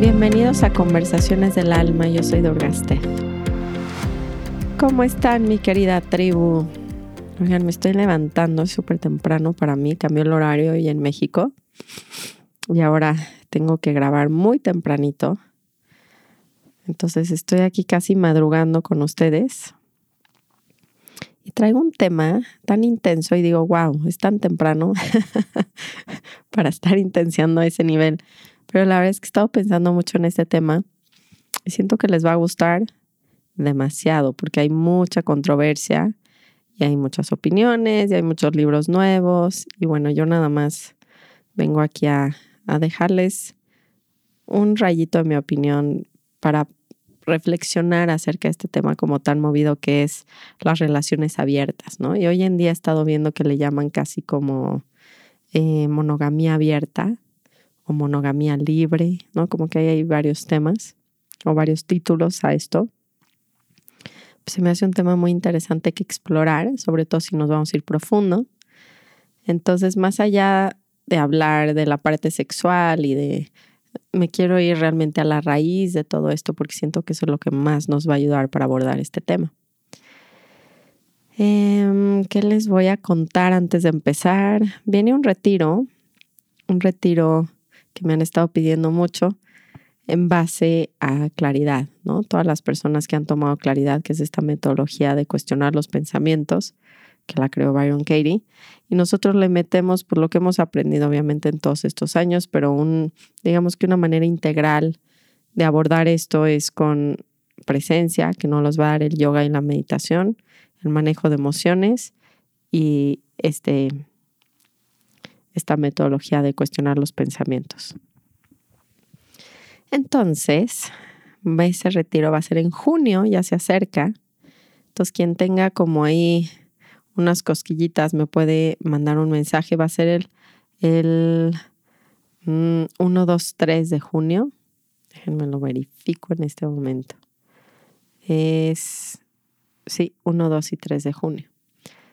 Bienvenidos a Conversaciones del Alma, yo soy Dorgaste. ¿Cómo están mi querida tribu? Oigan, me estoy levantando súper temprano para mí, cambió el horario hoy en México y ahora tengo que grabar muy tempranito. Entonces estoy aquí casi madrugando con ustedes y traigo un tema tan intenso y digo, wow, es tan temprano para estar intenciando a ese nivel. Pero la verdad es que he estado pensando mucho en este tema y siento que les va a gustar demasiado porque hay mucha controversia y hay muchas opiniones y hay muchos libros nuevos y bueno, yo nada más vengo aquí a, a dejarles un rayito de mi opinión para reflexionar acerca de este tema como tan movido que es las relaciones abiertas, ¿no? Y hoy en día he estado viendo que le llaman casi como eh, monogamía abierta o monogamía libre, ¿no? Como que hay varios temas o varios títulos a esto. se me hace un tema muy interesante que explorar, sobre todo si nos vamos a ir profundo. Entonces, más allá de hablar de la parte sexual y de me quiero ir realmente a la raíz de todo esto porque siento que eso es lo que más nos va a ayudar para abordar este tema. Em, ¿Qué les voy a contar antes de empezar? Viene un retiro, un retiro que me han estado pidiendo mucho en base a claridad, ¿no? Todas las personas que han tomado claridad, que es esta metodología de cuestionar los pensamientos, que la creó Byron Katie, y nosotros le metemos por lo que hemos aprendido obviamente en todos estos años, pero un, digamos que una manera integral de abordar esto es con presencia, que nos los va a dar el yoga y la meditación, el manejo de emociones y este, esta metodología de cuestionar los pensamientos. Entonces, ese retiro va a ser en junio, ya se acerca. Entonces, quien tenga como ahí unas cosquillitas me puede mandar un mensaje. Va a ser el, el 1, 2, 3 de junio. Déjenme lo verifico en este momento. Es, sí, 1, 2 y 3 de junio.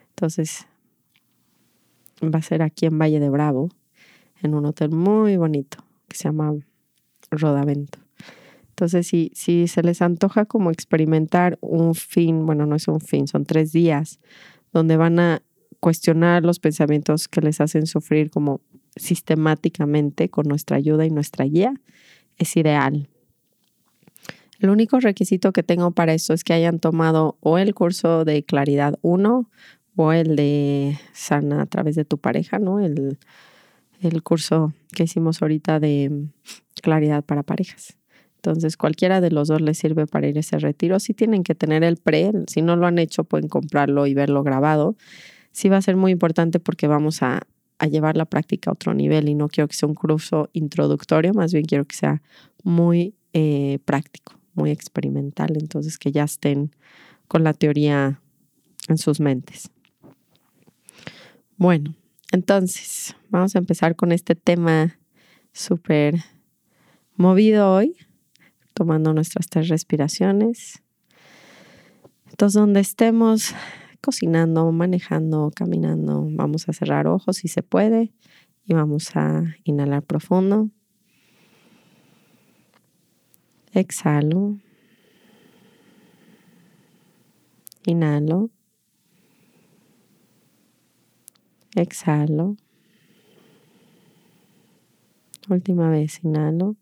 Entonces, va a ser aquí en Valle de Bravo, en un hotel muy bonito que se llama Rodavento. Entonces, si, si se les antoja como experimentar un fin, bueno, no es un fin, son tres días donde van a cuestionar los pensamientos que les hacen sufrir como sistemáticamente con nuestra ayuda y nuestra guía, es ideal. El único requisito que tengo para eso es que hayan tomado o el curso de claridad 1 o el de sana a través de tu pareja, ¿no? El, el curso que hicimos ahorita de claridad para parejas. Entonces, cualquiera de los dos les sirve para ir a ese retiro. Si tienen que tener el pre, si no lo han hecho, pueden comprarlo y verlo grabado. Sí va a ser muy importante porque vamos a, llevar la práctica a otro nivel y no quiero que sea un curso introductorio, más bien quiero que sea muy eh, práctico, muy experimental. Entonces, que ya estén con la teoría en sus mentes. Bueno, entonces, vamos a empezar con este tema súper movido hoy, tomando nuestras tres respiraciones. Entonces, donde estemos cocinando, manejando, caminando, vamos a cerrar ojos si se puede y vamos a inhalar profundo. Exhalo. Inhalo. Exhalo. Última vez, inhalo.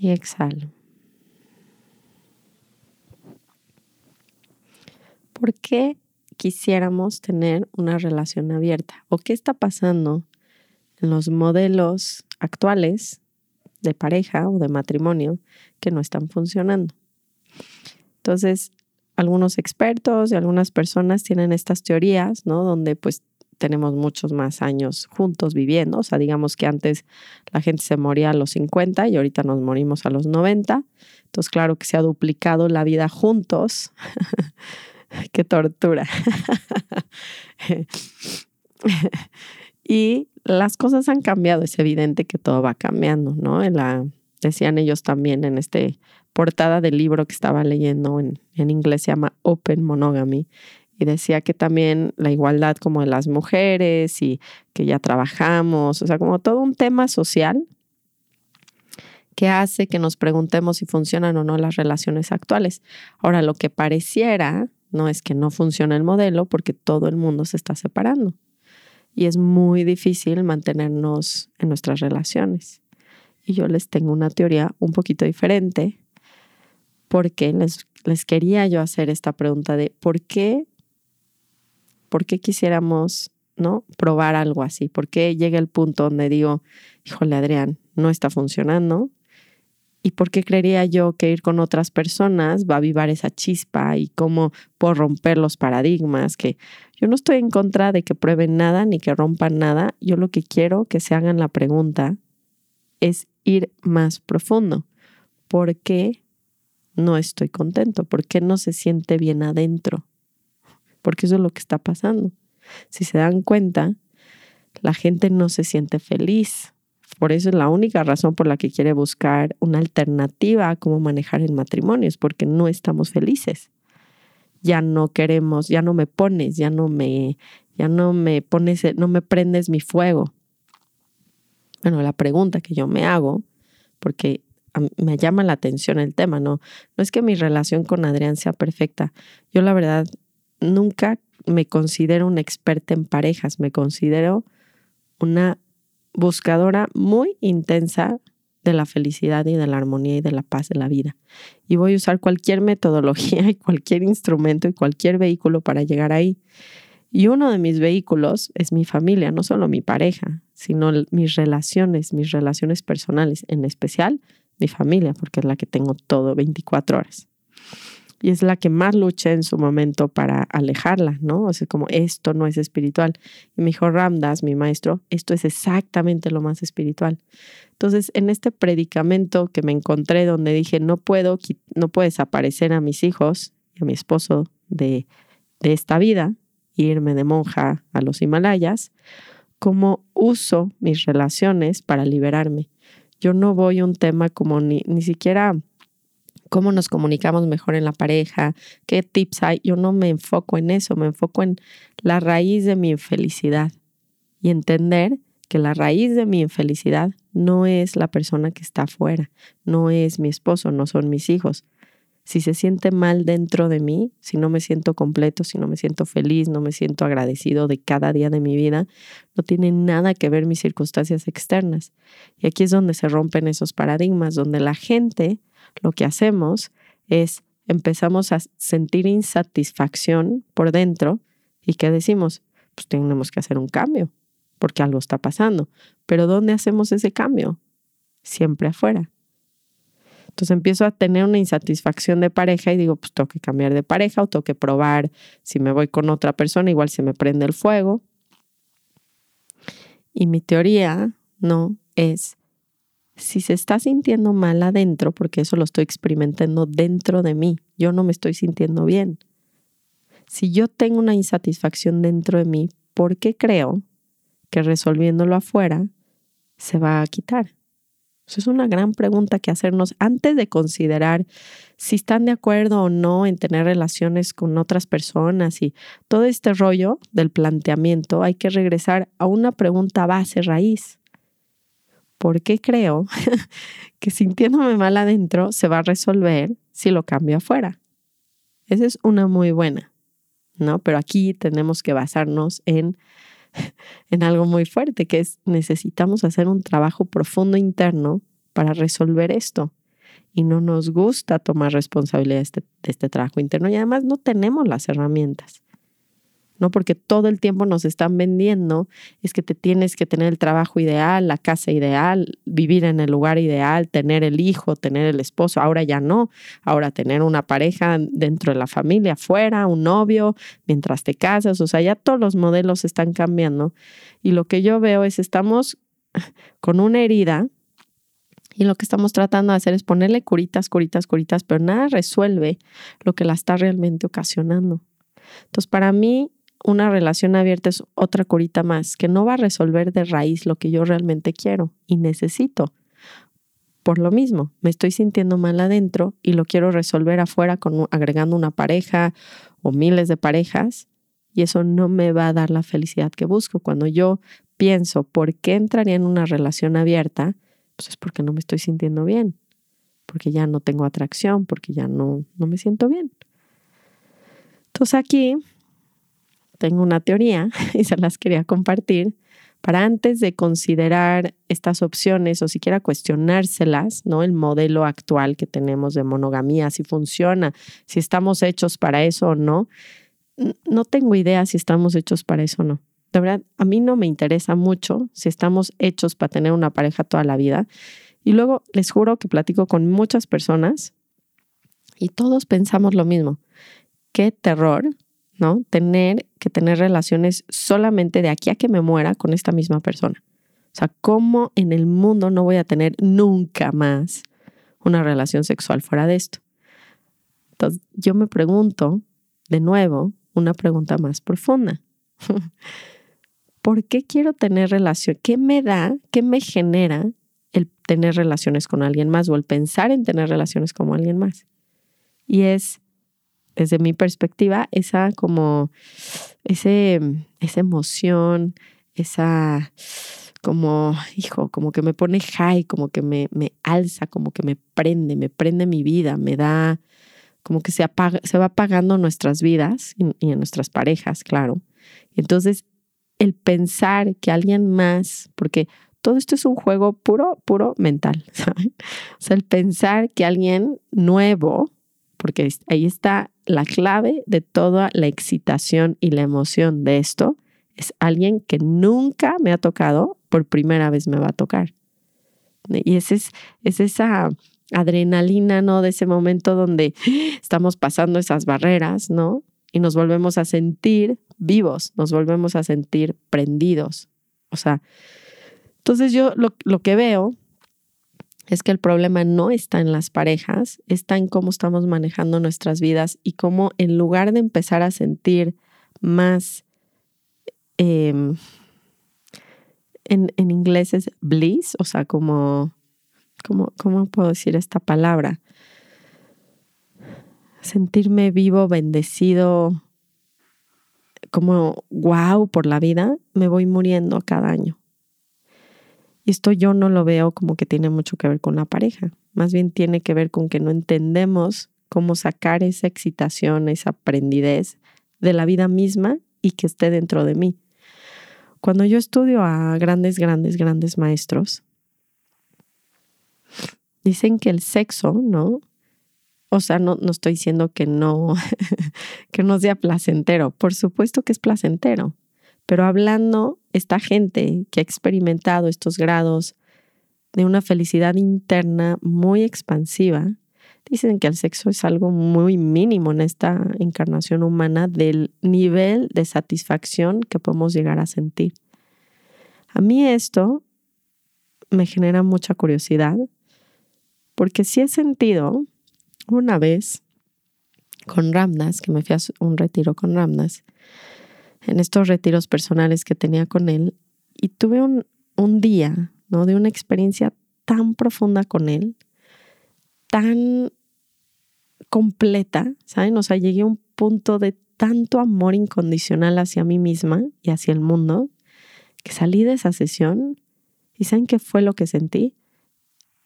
Y exhalo. ¿Por qué quisiéramos tener una relación abierta? ¿O qué está pasando en los modelos actuales de pareja o de matrimonio que no están funcionando? Entonces, algunos expertos y algunas personas tienen estas teorías, ¿no? Donde pues tenemos muchos más años juntos viviendo. O sea, digamos que antes la gente se moría a los 50 y ahorita nos morimos a los 90. Entonces, claro que se ha duplicado la vida juntos. Qué tortura. Y las cosas han cambiado, es evidente que todo va cambiando, ¿no? Decían ellos también en este portada del libro que estaba leyendo en, en inglés se llama Open Monogamy y decía que también la igualdad como de las mujeres y que ya trabajamos, o sea, como todo un tema social que hace que nos preguntemos si funcionan o no las relaciones actuales. Ahora, lo que pareciera no es que no funcione el modelo porque todo el mundo se está separando y es muy difícil mantenernos en nuestras relaciones. Y yo les tengo una teoría un poquito diferente porque les, les quería yo hacer esta pregunta de por qué ¿Por qué quisiéramos, no, probar algo así? ¿Por qué llega el punto donde digo, híjole, Adrián, no está funcionando? ¿Y por qué creería yo que ir con otras personas va a avivar esa chispa y cómo puedo romper los paradigmas? Que yo no estoy en contra de que prueben nada ni que rompan nada. Yo lo que quiero que se hagan la pregunta es ir más profundo. ¿Por qué no estoy contento? ¿Por qué no se siente bien adentro? Porque eso es lo que está pasando. Si se dan cuenta, la gente no se siente feliz. Por eso es la única razón por la que quiere buscar una alternativa a cómo manejar el matrimonio, es porque no estamos felices. Ya no queremos, ya no me pones, ya no me, ya no me pones, no me prendes mi fuego. Bueno, la pregunta que yo me hago, porque me llama la atención el tema, no, no es que mi relación con Adrián sea perfecta. Yo la verdad nunca me considero una experta en parejas, me considero una buscadora muy intensa de la felicidad y de la armonía y de la paz de la vida. Y voy a usar cualquier metodología y cualquier instrumento y cualquier vehículo para llegar ahí. Y uno de mis vehículos es mi familia, no solo mi pareja, sino mis relaciones, mis relaciones personales, en especial mi familia, porque es la que tengo todo 24 horas y es la que más luché en su momento para alejarla, ¿no? O sea, como esto no es espiritual. Y me dijo Ramdas, mi maestro, esto es exactamente lo más espiritual. Entonces, en este predicamento que me encontré donde dije, no puedo, no puedo desaparecer a mis hijos y a mi esposo de, de esta vida, irme de monja a los Himalayas, cómo uso mis relaciones para liberarme. Yo no voy a un tema como ni, ni siquiera cómo nos comunicamos mejor en la pareja, qué tips hay. Yo no me enfoco en eso, me enfoco en la raíz de mi infelicidad y entender que la raíz de mi infelicidad no es la persona que está afuera, no es mi esposo, no son mis hijos. Si se siente mal dentro de mí, si no me siento completo, si no me siento feliz, no me siento agradecido de cada día de mi vida, no tiene nada que ver mis circunstancias externas. Y aquí es donde se rompen esos paradigmas, donde la gente lo que hacemos es empezamos a sentir insatisfacción por dentro y que decimos, pues tenemos que hacer un cambio porque algo está pasando. Pero ¿dónde hacemos ese cambio? Siempre afuera. Entonces empiezo a tener una insatisfacción de pareja y digo, pues tengo que cambiar de pareja o tengo que probar si me voy con otra persona, igual se me prende el fuego. Y mi teoría, no, es si se está sintiendo mal adentro, porque eso lo estoy experimentando dentro de mí, yo no me estoy sintiendo bien. Si yo tengo una insatisfacción dentro de mí, ¿por qué creo que resolviéndolo afuera se va a quitar? Eso es una gran pregunta que hacernos antes de considerar si están de acuerdo o no en tener relaciones con otras personas y todo este rollo del planteamiento, hay que regresar a una pregunta base raíz. ¿por qué creo que sintiéndome mal adentro se va a resolver si lo cambio afuera? Esa es una muy buena, ¿no? Pero aquí tenemos que basarnos en, en algo muy fuerte, que es necesitamos hacer un trabajo profundo interno para resolver esto. Y no nos gusta tomar responsabilidad de este, de este trabajo interno y además no tenemos las herramientas. ¿No? Porque todo el tiempo nos están vendiendo es que te tienes que tener el trabajo ideal, la casa ideal, vivir en el lugar ideal, tener el hijo, tener el esposo. Ahora ya no. Ahora tener una pareja dentro de la familia, afuera, un novio, mientras te casas. O sea, ya todos los modelos están cambiando. Y lo que yo veo es estamos con una herida y lo que estamos tratando de hacer es ponerle curitas, curitas, curitas, pero nada resuelve lo que la está realmente ocasionando. Entonces, para mí, una relación abierta es otra curita más que no va a resolver de raíz lo que yo realmente quiero y necesito. Por lo mismo, me estoy sintiendo mal adentro y lo quiero resolver afuera con, agregando una pareja o miles de parejas y eso no me va a dar la felicidad que busco. Cuando yo pienso, ¿por qué entraría en una relación abierta? Pues es porque no me estoy sintiendo bien, porque ya no tengo atracción, porque ya no, no me siento bien. Entonces aquí tengo una teoría y se las quería compartir para antes de considerar estas opciones o siquiera cuestionárselas, ¿no? El modelo actual que tenemos de monogamía, si funciona, si estamos hechos para eso o no. No tengo idea si estamos hechos para eso o no. De verdad, a mí no me interesa mucho si estamos hechos para tener una pareja toda la vida. Y luego les juro que platico con muchas personas y todos pensamos lo mismo. Qué terror ¿no? Tener que tener relaciones solamente de aquí a que me muera con esta misma persona. O sea, ¿cómo en el mundo no voy a tener nunca más una relación sexual fuera de esto? Entonces, yo me pregunto, de nuevo, una pregunta más profunda. ¿Por qué quiero tener relación? ¿Qué me da, qué me genera el tener relaciones con alguien más o el pensar en tener relaciones con alguien más? Y es desde mi perspectiva, esa como, ese, esa emoción, esa como, hijo, como que me pone high, como que me, me alza, como que me prende, me prende mi vida, me da, como que se, apaga, se va apagando nuestras vidas y, en nuestras parejas, claro. Entonces, el pensar que alguien más, porque todo esto es un juego puro, puro mental. O sea, el pensar que alguien nuevo, porque ahí está la clave de toda la excitación y la emoción de esto es alguien que nunca me ha tocado, por primera vez me va a tocar. Y ese es, es esa adrenalina, ¿no? De ese momento donde estamos pasando esas barreras, ¿no? Y nos volvemos a sentir vivos, nos volvemos a sentir prendidos. O sea, entonces yo lo, lo que veo es que el problema no está en las parejas, está en cómo estamos manejando nuestras vidas y cómo en lugar de empezar a sentir más, em, en, inglés es bliss, o sea, como, como, ¿cómo puedo decir esta palabra? Sentirme vivo, bendecido, como wow por la vida, me voy muriendo cada año. Y esto yo no lo veo como que tiene mucho que ver con la pareja, más bien tiene que ver con que no entendemos cómo sacar esa excitación, esa aprendidez de la vida misma y que esté dentro de mí. Cuando yo estudio a grandes, grandes, grandes maestros, dicen que el sexo, ¿no? O sea, no, no estoy diciendo que no, que no sea placentero. Por supuesto que es placentero. Pero hablando esta gente que ha experimentado estos grados de una felicidad interna muy expansiva, dicen que el sexo es algo muy mínimo en esta encarnación humana del nivel de satisfacción que podemos llegar a sentir. A mí esto me genera mucha curiosidad porque sí he sentido una vez con Ramdas, que me fui a un retiro con Ramdas, en estos retiros personales que tenía con él y tuve un, un día, ¿no? De una experiencia tan profunda con él, tan completa, ¿saben? O sea, llegué a un punto de tanto amor incondicional hacia mí misma y hacia el mundo, que salí de esa sesión y ¿saben qué fue lo que sentí?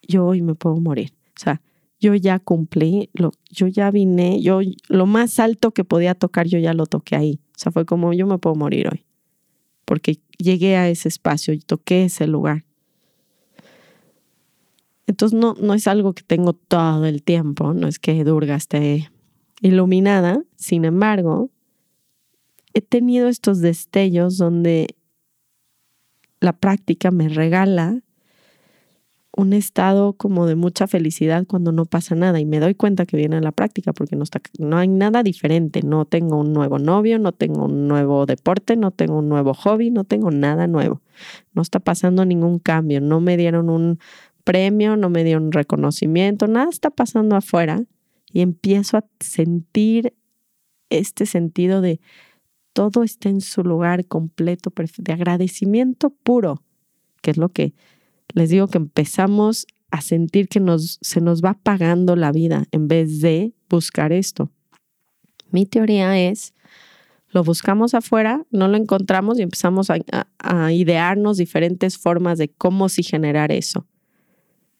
Yo hoy me puedo morir. O sea, yo ya cumplí, lo, yo ya vine, yo lo más alto que podía tocar, yo ya lo toqué ahí. O sea, fue como yo me puedo morir hoy, porque llegué a ese espacio y toqué ese lugar. Entonces no, no es algo que tengo todo el tiempo, no es que Durga esté iluminada, sin embargo, he tenido estos destellos donde la práctica me regala un estado como de mucha felicidad cuando no pasa nada y me doy cuenta que viene a la práctica porque no, está, no hay nada diferente, no tengo un nuevo novio, no tengo un nuevo deporte, no tengo un nuevo hobby, no tengo nada nuevo, no está pasando ningún cambio, no me dieron un premio, no me dieron un reconocimiento, nada está pasando afuera y empiezo a sentir este sentido de todo está en su lugar completo, de agradecimiento puro, que es lo que les digo que empezamos a sentir que nos, se nos va pagando la vida en vez de buscar esto. Mi teoría es, lo buscamos afuera, no lo encontramos y empezamos a, idearnos diferentes formas de cómo sí generar eso.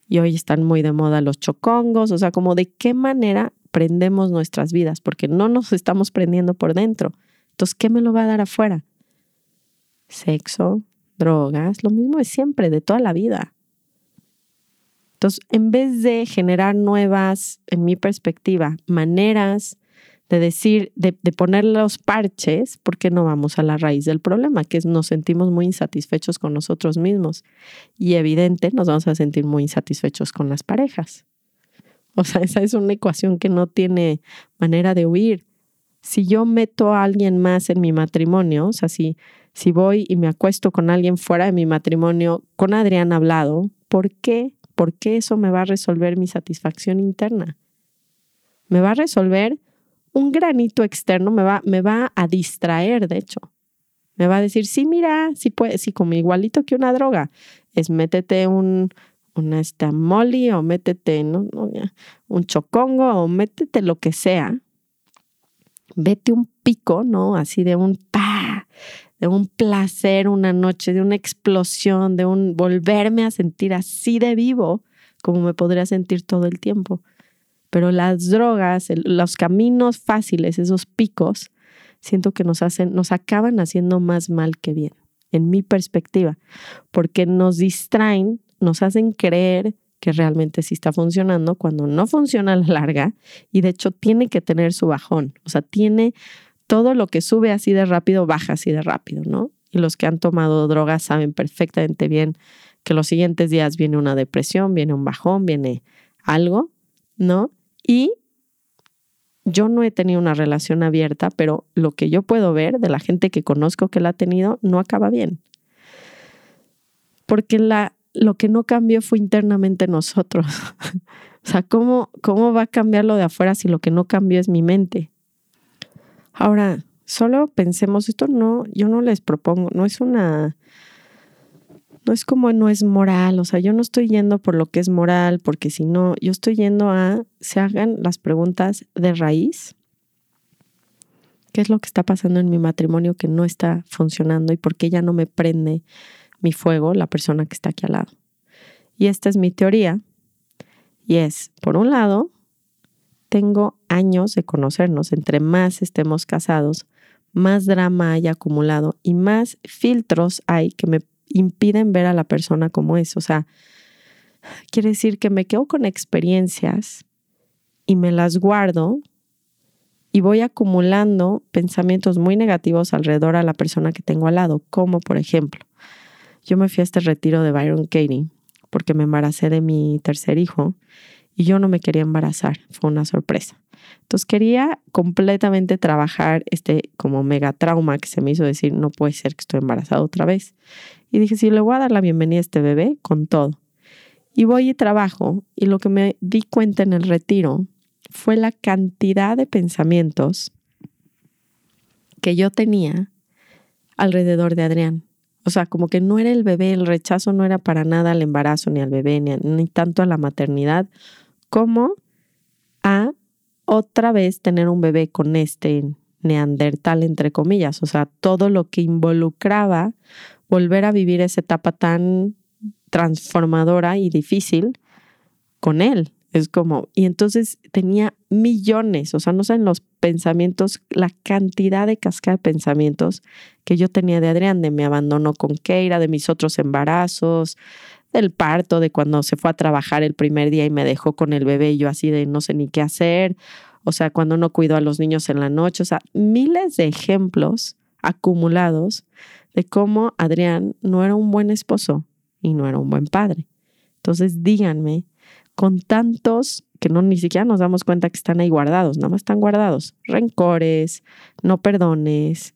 Y hoy están muy de moda los chocongos, o sea, como de qué manera prendemos nuestras vidas, porque no nos estamos prendiendo por dentro. Entonces, ¿qué me lo va a dar afuera? Sexo, drogas, lo mismo de siempre, de toda la vida. Entonces, en vez de generar nuevas, en mi perspectiva, maneras de decir, de, poner los parches, ¿por qué no vamos a la raíz del problema? Que es nos sentimos muy insatisfechos con nosotros mismos. Y evidente, nos vamos a sentir muy insatisfechos con las parejas. O sea, esa es una ecuación que no tiene manera de huir. Si yo meto a alguien más en mi matrimonio, o sea, si, si voy y me acuesto con alguien fuera de mi matrimonio, con Adrián hablado, ¿por qué ¿por qué eso me va a resolver mi satisfacción interna? Me va a resolver un granito externo, me va, me va a distraer, de hecho. Me va a decir, sí, mira, sí, puede, sí, como igualito que una droga. Es métete un, una molly o métete ¿no? un chocongo o métete lo que sea. Vete un pico, ¿no? Así de un pa, de un placer una noche, de una explosión, de un volverme a sentir así de vivo como me podría sentir todo el tiempo. Pero las drogas, los caminos fáciles, esos picos, siento que nos hacen, nos acaban haciendo más mal que bien, en mi perspectiva, porque nos distraen, nos hacen creer que realmente sí está funcionando cuando no funciona a la larga y de hecho tiene que tener su bajón, o sea, tiene todo lo que sube así de rápido baja así de rápido, ¿no? Y los que han tomado drogas saben perfectamente bien que los siguientes días viene una depresión, viene un bajón, viene algo, ¿no? Y yo no he tenido una relación abierta, pero lo que yo puedo ver de la gente que conozco que la ha tenido no acaba bien. Porque la, lo que no cambió fue internamente nosotros. o sea, ¿cómo, ¿cómo va a cambiar lo de afuera si lo que no cambió es mi mente? Ahora, solo pensemos, esto no, yo no les propongo, no es una, no es como no es moral, o sea, yo no estoy yendo por lo que es moral, porque si no, yo estoy yendo a, se hagan las preguntas de raíz. ¿Qué es lo que está pasando en mi matrimonio que no está funcionando y por qué ya no me prende mi fuego la persona que está aquí al lado? Y esta es mi teoría. Y es, por un lado, tengo años de conocernos, entre más estemos casados, más drama hay acumulado y más filtros hay que me impiden ver a la persona como es. O sea, quiere decir que me quedo con experiencias y me las guardo y voy acumulando pensamientos muy negativos alrededor a la persona que tengo al lado, como por ejemplo, yo me fui a este retiro de Byron Katie porque me embaracé de mi tercer hijo y yo no me quería embarazar, fue una sorpresa. Entonces quería completamente trabajar este como mega trauma que se me hizo decir, no puede ser que estoy embarazada otra vez. Y dije, sí, le voy a dar la bienvenida a este bebé con todo. Y voy y trabajo y lo que me di cuenta en el retiro fue la cantidad de pensamientos que yo tenía alrededor de Adrián. O sea, como que no era el bebé, el rechazo no era para nada al embarazo, ni al bebé, ni, ni tanto a la maternidad, como a otra vez tener un bebé con este neandertal, entre comillas, o sea, todo lo que involucraba volver a vivir esa etapa tan transformadora y difícil con él. Es como, y entonces tenía millones, o sea, no saben los pensamientos, la cantidad de cascada de pensamientos que yo tenía de Adrián, de me abandonó con Keira, de mis otros embarazos, del parto, de cuando se fue a trabajar el primer día y me dejó con el bebé y yo así de no sé ni qué hacer, o sea, cuando no cuidó a los niños en la noche, o sea, miles de ejemplos acumulados de cómo Adrián no era un buen esposo y no era un buen padre. Entonces, díganme, con tantos que no ni siquiera nos damos cuenta que están ahí guardados, nada más están guardados, rencores, no perdones,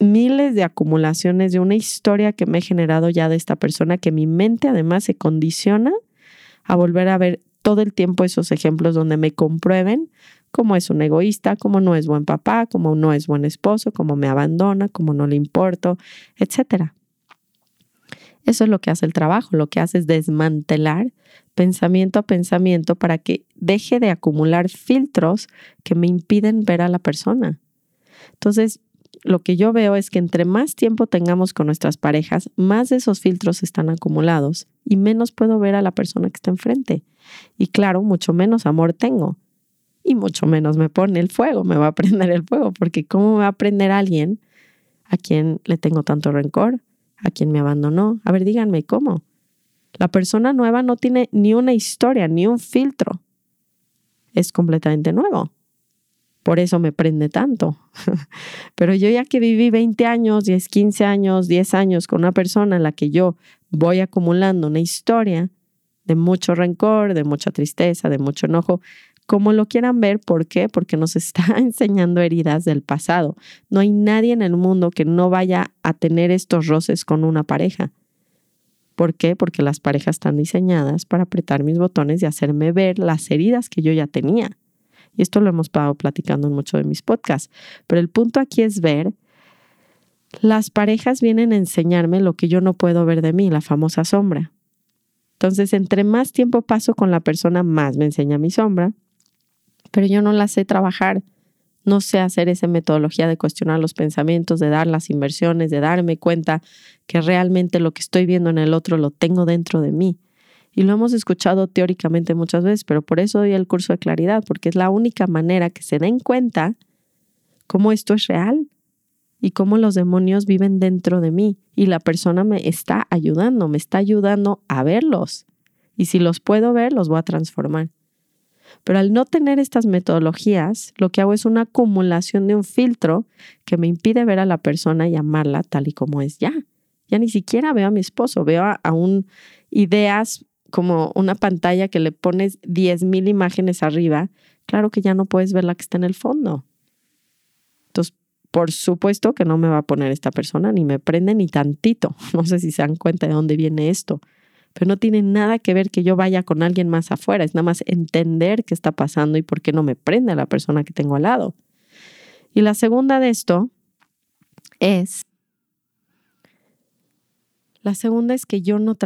miles de acumulaciones de una historia que me he generado ya de esta persona, que mi mente además se condiciona a volver a ver todo el tiempo esos ejemplos donde me comprueben Cómo es un egoísta, cómo no es buen papá, cómo no es buen esposo, cómo me abandona, cómo no le importo, etc. Eso es lo que hace el trabajo, lo que hace es desmantelar pensamiento a pensamiento para que deje de acumular filtros que me impiden ver a la persona. Entonces, lo que yo veo es que entre más tiempo tengamos con nuestras parejas, más de esos filtros están acumulados y menos puedo ver a la persona que está enfrente. Y claro, mucho menos amor tengo. Y mucho menos me pone el fuego, me va a prender el fuego, porque ¿cómo va a prender alguien a quien le tengo tanto rencor, a quien me abandonó? A ver, díganme, ¿cómo? La persona nueva no tiene ni una historia, ni un filtro. Es completamente nuevo. Por eso me prende tanto. Pero yo ya que viví 20 años, 10, 15 años, 10 años con una persona en la que yo voy acumulando una historia de mucho rencor, de mucha tristeza, de mucho enojo, como lo quieran ver, ¿por qué? Porque nos está enseñando heridas del pasado. No hay nadie en el mundo que no vaya a tener estos roces con una pareja. ¿Por qué? Porque las parejas están diseñadas para apretar mis botones y hacerme ver las heridas que yo ya tenía. Y esto lo hemos estado platicando en muchos de mis podcasts. Pero el punto aquí es ver, las parejas vienen a enseñarme lo que yo no puedo ver de mí, la famosa sombra. Entonces, entre más tiempo paso con la persona, más me enseña mi sombra, pero yo no la sé trabajar. No sé hacer esa metodología de cuestionar los pensamientos, de dar las inversiones, de darme cuenta que realmente lo que estoy viendo en el otro lo tengo dentro de mí. Y lo hemos escuchado teóricamente muchas veces, pero por eso doy el curso de claridad, porque es la única manera que se den cuenta cómo esto es real y cómo los demonios viven dentro de mí. Y la persona me está ayudando, me está ayudando a verlos. Y si los puedo ver, los voy a transformar. Pero al no tener estas metodologías, lo que hago es una acumulación de un filtro que me impide ver a la persona y amarla tal y como es ya. Ya ni siquiera veo a mi esposo, veo a, un ideas como una pantalla que le pones 10.000 imágenes arriba, claro que ya no puedes ver la que está en el fondo. Entonces, por supuesto que no me va a poner esta persona, ni me prende ni tantito. No sé si se dan cuenta de dónde viene esto, pero no tiene nada que ver que yo vaya con alguien más afuera, es nada más entender qué está pasando y por qué no me prende la persona que tengo al lado. Y la segunda de esto es la segunda es que yo no,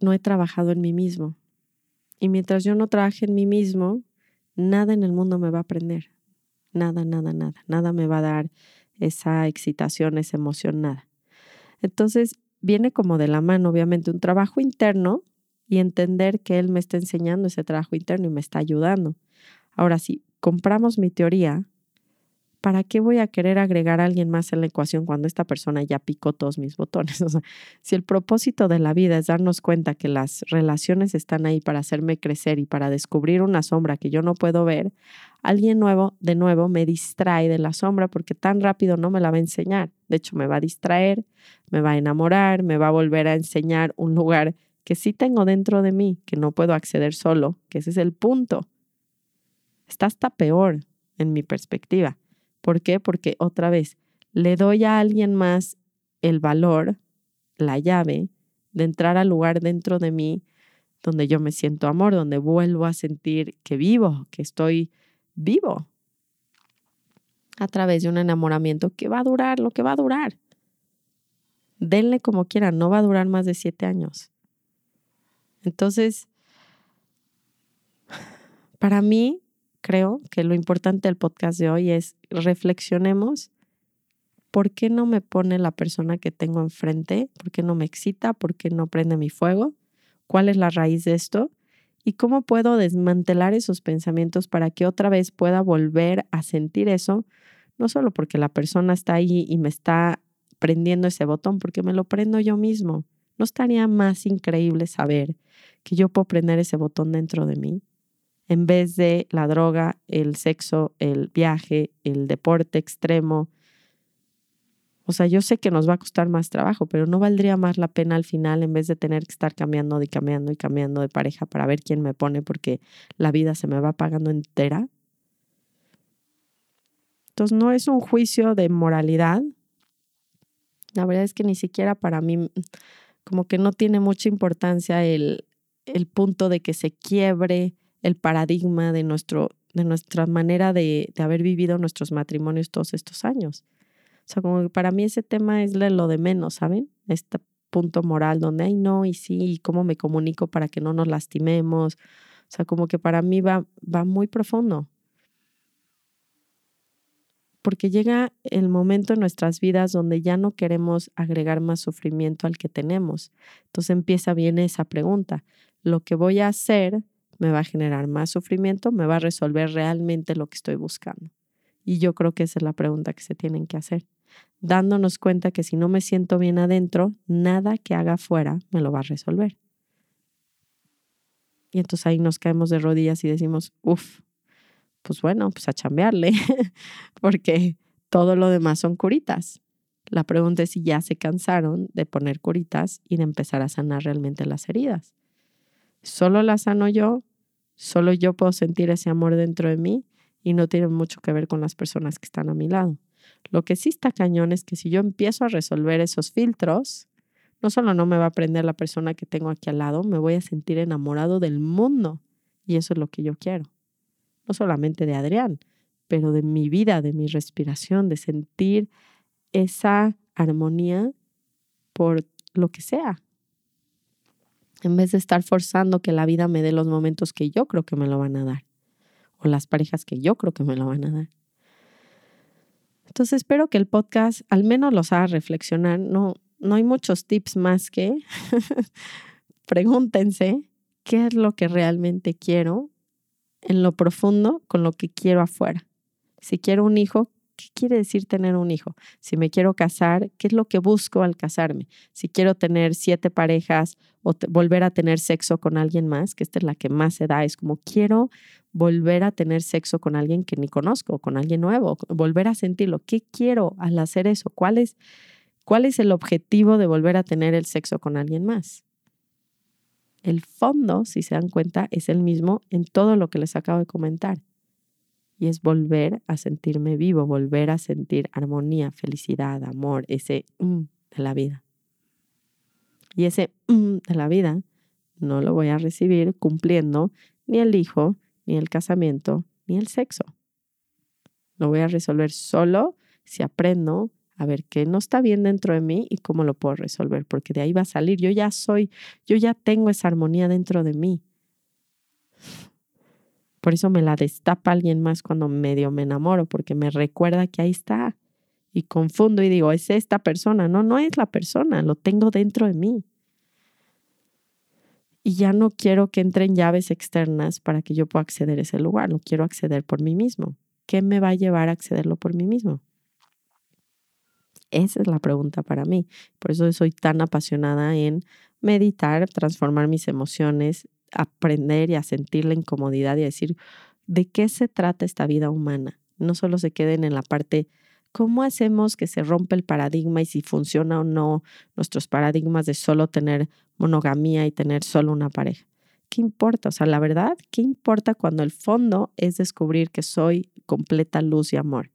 no he trabajado en mí mismo. Y mientras yo no trabaje en mí mismo, nada en el mundo me va a aprender. Nada, nada, nada. Nada me va a dar esa excitación, esa emoción, nada. Entonces, viene como de la mano, obviamente, un trabajo interno y entender que Él me está enseñando ese trabajo interno y me está ayudando. Ahora, si compramos mi teoría, ¿para qué voy a querer agregar a alguien más en la ecuación cuando esta persona ya picó todos mis botones? O sea, si el propósito de la vida es darnos cuenta que las relaciones están ahí para hacerme crecer y para descubrir una sombra que yo no puedo ver, alguien nuevo, de nuevo, me distrae de la sombra porque tan rápido no me la va a enseñar. De hecho, me va a distraer, me va a enamorar, me va a volver a enseñar un lugar que sí tengo dentro de mí, que no puedo acceder solo, que ese es el punto. Está hasta peor en mi perspectiva ¿Por qué? Porque otra vez, le doy a alguien más el valor, la llave de entrar al lugar dentro de mí donde yo me siento amor, donde vuelvo a sentir que vivo, que estoy vivo, a través de un enamoramiento que va a durar lo que va a durar. Denle como quieran, no va a durar más de siete años. Entonces, para mí, creo que lo importante del podcast de hoy es reflexionemos por qué no me pone la persona que tengo enfrente, por qué no me excita, por qué no prende mi fuego, cuál es la raíz de esto y cómo puedo desmantelar esos pensamientos para que otra vez pueda volver a sentir eso, no solo porque la persona está ahí y me está prendiendo ese botón, porque me lo prendo yo mismo. ¿No estaría más increíble saber que yo puedo prender ese botón dentro de mí? En vez de la droga, el sexo, el viaje, el deporte extremo. O sea, yo sé que nos va a costar más trabajo, pero no valdría más la pena al final en vez de tener que estar cambiando y cambiando y cambiando de pareja para ver quién me pone porque la vida se me va pagando entera. Entonces no es un juicio de moralidad. La verdad es que ni siquiera para mí como que no tiene mucha importancia el, el punto de que se quiebre el paradigma de nuestro de nuestra manera de, haber vivido nuestros matrimonios todos estos años. O sea, como que para mí ese tema es lo de menos, ¿saben? Este punto moral donde, ay, no, y sí, y cómo me comunico para que no nos lastimemos. O sea, como que para mí va, va muy profundo. Porque llega el momento en nuestras vidas donde ya no queremos agregar más sufrimiento al que tenemos. Entonces empieza bien esa pregunta. ¿Lo que voy a hacer me va a generar más sufrimiento? ¿Me va a resolver realmente lo que estoy buscando? Y yo creo que esa es la pregunta que se tienen que hacer dándonos cuenta que si no me siento bien adentro, nada que haga afuera me lo va a resolver. Y entonces ahí nos caemos de rodillas y decimos, uff, pues bueno, pues a chambearle, porque todo lo demás son curitas. La pregunta es si ya se cansaron de poner curitas y de empezar a sanar realmente las heridas. Solo las sano yo, solo yo puedo sentir ese amor dentro de mí y no tiene mucho que ver con las personas que están a mi lado. Lo que sí está cañón es que si yo empiezo a resolver esos filtros, no solo no me va a aprender la persona que tengo aquí al lado, me voy a sentir enamorado del mundo. Y eso es lo que yo quiero. No solamente de Adrián, pero de mi vida, de mi respiración, de sentir esa armonía por lo que sea. En vez de estar forzando que la vida me dé los momentos que yo creo que me lo van a dar. O las parejas que yo creo que me lo van a dar. Entonces espero que el podcast al menos los haga reflexionar. No, no hay muchos tips más que pregúntense qué es lo que realmente quiero en lo profundo con lo que quiero afuera. Si quiero un hijo, ¿qué quiere decir tener un hijo? Si me quiero casar, ¿qué es lo que busco al casarme? Si quiero tener siete parejas o volver a tener sexo con alguien más, que esta es la que más se da, es como quiero volver a tener sexo con alguien que ni conozco, con alguien nuevo, volver a sentirlo. ¿Qué quiero al hacer eso? ¿Cuál es, cuál es el objetivo de volver a tener el sexo con alguien más? El fondo, si se dan cuenta, es el mismo en todo lo que les acabo de comentar. Y es volver a sentirme vivo, volver a sentir armonía, felicidad, amor, ese mm de la vida. Y ese mm de la vida no lo voy a recibir cumpliendo ni el hijo, ni el casamiento, ni el sexo. Lo voy a resolver solo si aprendo a ver qué no está bien dentro de mí y cómo lo puedo resolver, porque de ahí va a salir. Yo ya soy, yo ya tengo esa armonía dentro de mí. Por eso me la destapa alguien más cuando medio me enamoro, porque me recuerda que ahí está. Y confundo y digo, es esta persona. No, no es la persona, lo tengo dentro de mí y ya no quiero que entren llaves externas para que yo pueda acceder a ese lugar, lo quiero acceder por mí mismo. ¿Qué me va a llevar a accederlo por mí mismo? Esa es la pregunta para mí. Por eso soy tan apasionada en meditar, transformar mis emociones, aprender y a sentir la incomodidad y a decir, ¿de qué se trata esta vida humana? No solo se queden en la parte ¿Cómo hacemos que se rompa el paradigma y si funciona o no nuestros paradigmas de solo tener monogamía y tener solo una pareja? ¿Qué importa? O sea, la verdad, ¿qué importa cuando el fondo es descubrir que soy completa luz y amor?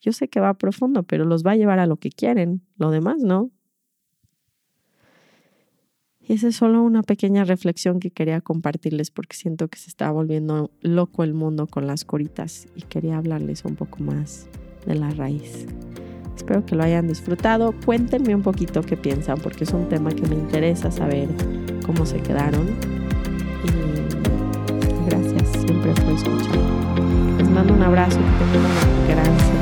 Yo sé que va profundo, pero los va a llevar a lo que quieren, lo demás no. Y esa es solo una pequeña reflexión que quería compartirles porque siento que se está volviendo loco el mundo con las coritas y quería hablarles un poco más de la raíz. Espero que lo hayan disfrutado. Cuéntenme un poquito qué piensan, porque es un tema que me interesa saber cómo se quedaron. Y gracias siempre por escuchar. Les mando un abrazo, que tengan una gran.